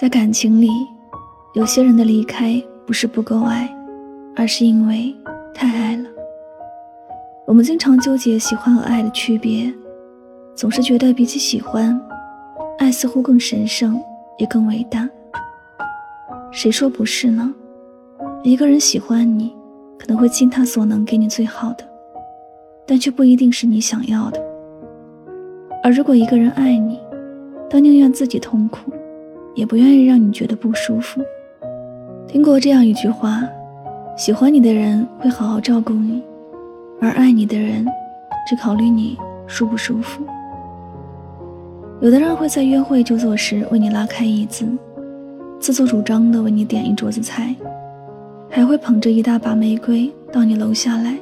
在感情里，有些人的离开不是不够爱，而是因为太爱了。我们经常纠结喜欢和爱的区别，总是觉得比起喜欢，爱似乎更神圣，也更伟大。谁说不是呢？一个人喜欢你，可能会尽他所能给你最好的，但却不一定是你想要的。而如果一个人爱你，他宁愿自己痛苦。也不愿意让你觉得不舒服。听过这样一句话：喜欢你的人会好好照顾你，而爱你的人只考虑你舒不舒服。有的人会在约会就坐时为你拉开椅子，自作主张的为你点一桌子菜，还会捧着一大把玫瑰到你楼下来。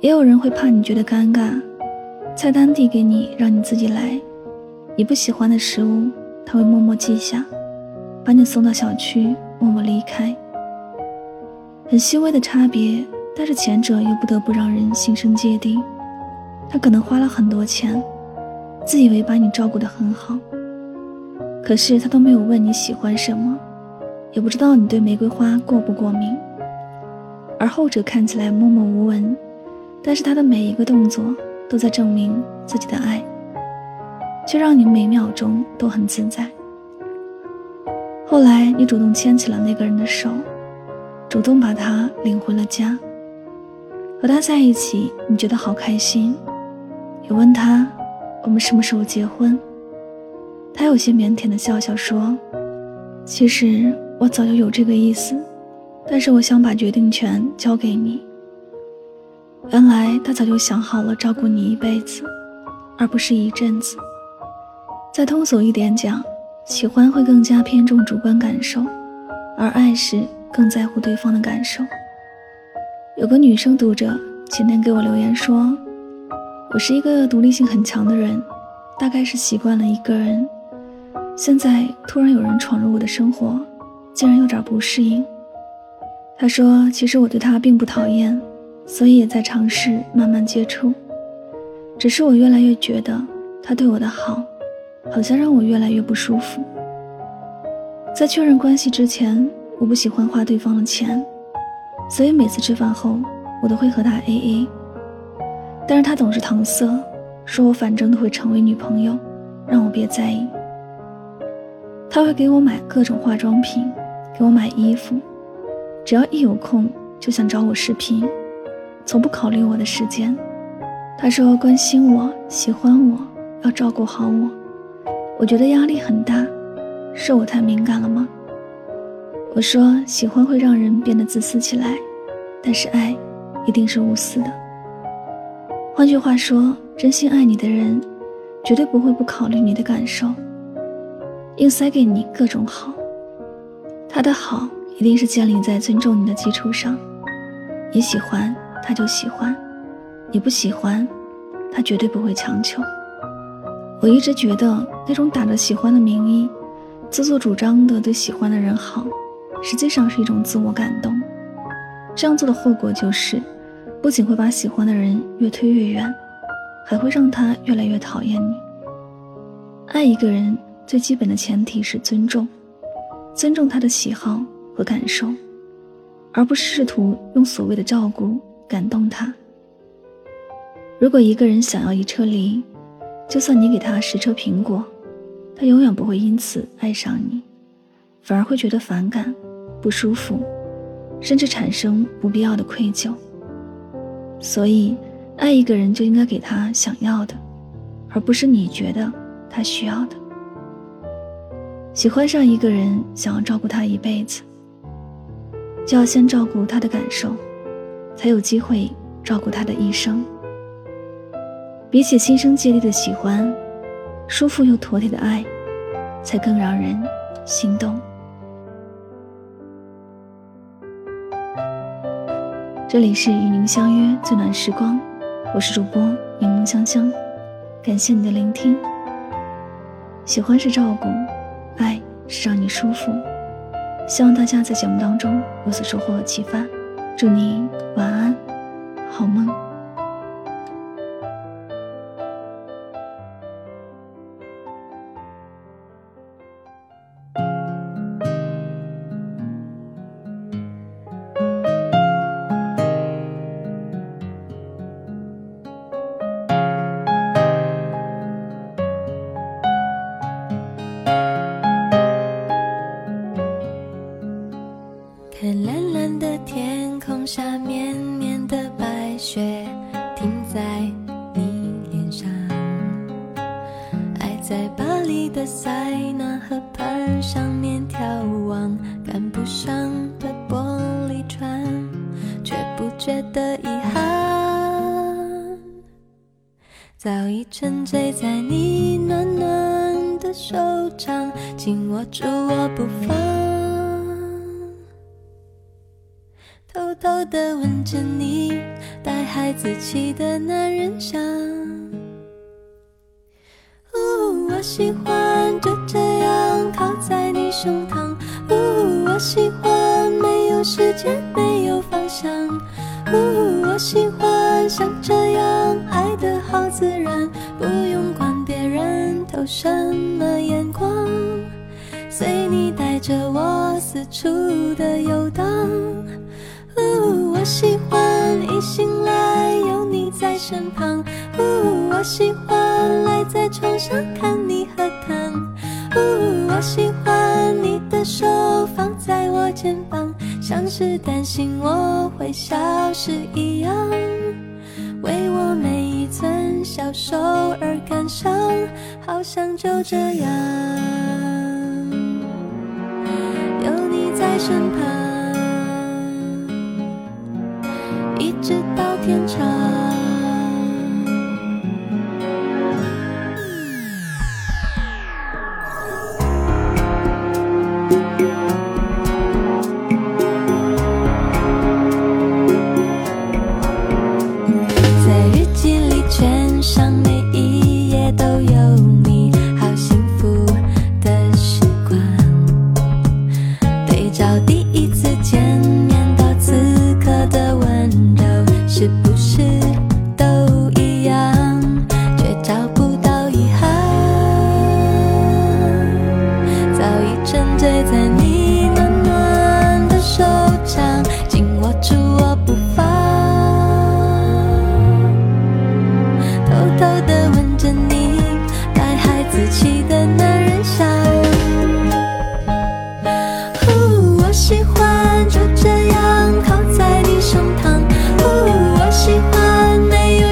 也有人会怕你觉得尴尬，菜单递给你，让你自己来。你不喜欢的食物。他会默默记下，把你送到小区，默默离开。很细微的差别，但是前者又不得不让人心生芥蒂。他可能花了很多钱，自以为把你照顾得很好，可是他都没有问你喜欢什么，也不知道你对玫瑰花过不过敏。而后者看起来默默无闻，但是他的每一个动作都在证明自己的爱。却让你每秒钟都很自在。后来，你主动牵起了那个人的手，主动把他领回了家。和他在一起，你觉得好开心。你问他，我们什么时候结婚？他有些腼腆的笑笑说：“其实我早就有这个意思，但是我想把决定权交给你。”原来他早就想好了照顾你一辈子，而不是一阵子。再通俗一点讲，喜欢会更加偏重主观感受，而爱是更在乎对方的感受。有个女生读者前天给我留言说：“我是一个独立性很强的人，大概是习惯了一个人，现在突然有人闯入我的生活，竟然有点不适应。”她说：“其实我对他并不讨厌，所以也在尝试慢慢接触，只是我越来越觉得他对我的好。”好像让我越来越不舒服。在确认关系之前，我不喜欢花对方的钱，所以每次吃饭后，我都会和他 A A。但是他总是搪塞，说我反正都会成为女朋友，让我别在意。他会给我买各种化妆品，给我买衣服，只要一有空就想找我视频，从不考虑我的时间。他说关心我，喜欢我，要照顾好我。我觉得压力很大，是我太敏感了吗？我说喜欢会让人变得自私起来，但是爱一定是无私的。换句话说，真心爱你的人，绝对不会不考虑你的感受，硬塞给你各种好。他的好一定是建立在尊重你的基础上。你喜欢他就喜欢，你不喜欢，他绝对不会强求。我一直觉得那种打着喜欢的名义，自作主张的对喜欢的人好，实际上是一种自我感动。这样做的后果就是，不仅会把喜欢的人越推越远，还会让他越来越讨厌你。爱一个人最基本的前提是尊重，尊重他的喜好和感受，而不是试图用所谓的照顾感动他。如果一个人想要一车梨，就算你给他十车苹果，他永远不会因此爱上你，反而会觉得反感、不舒服，甚至产生不必要的愧疚。所以，爱一个人就应该给他想要的，而不是你觉得他需要的。喜欢上一个人，想要照顾他一辈子，就要先照顾他的感受，才有机会照顾他的一生。比起心生芥蒂的喜欢，舒服又妥帖的爱，才更让人心动。这里是与您相约最暖时光，我是主播柠檬香香，感谢你的聆听。喜欢是照顾，爱是让你舒服。希望大家在节目当中有所收获和启发，祝你晚安，好梦。觉得遗憾。早已沉醉在你暖暖的手掌，紧握住我不放，偷偷的吻着你带孩子气的男人香。呜我喜欢就这样靠在你胸膛，呜，我喜欢没有时间，没有方向，呜，我喜欢像这样爱的好自然，不用管别人投什么眼光，随你带着我四处的游荡，呜，我喜欢一醒来有你在身旁，呜，我喜欢赖在床上看你喝汤。呜。我喜欢像是担心我会消失一样，为我每一寸消瘦而感伤，好像就这样有你在身旁，一直到天长。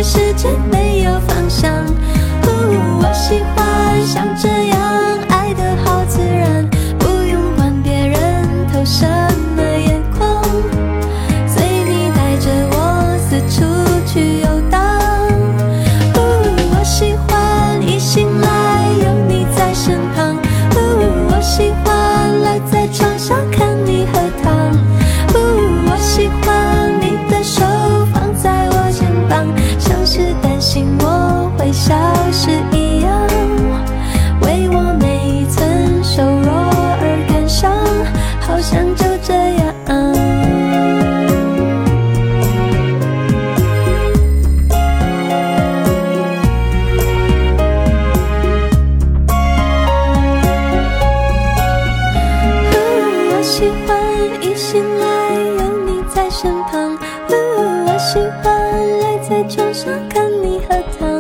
世界没有。想看你和他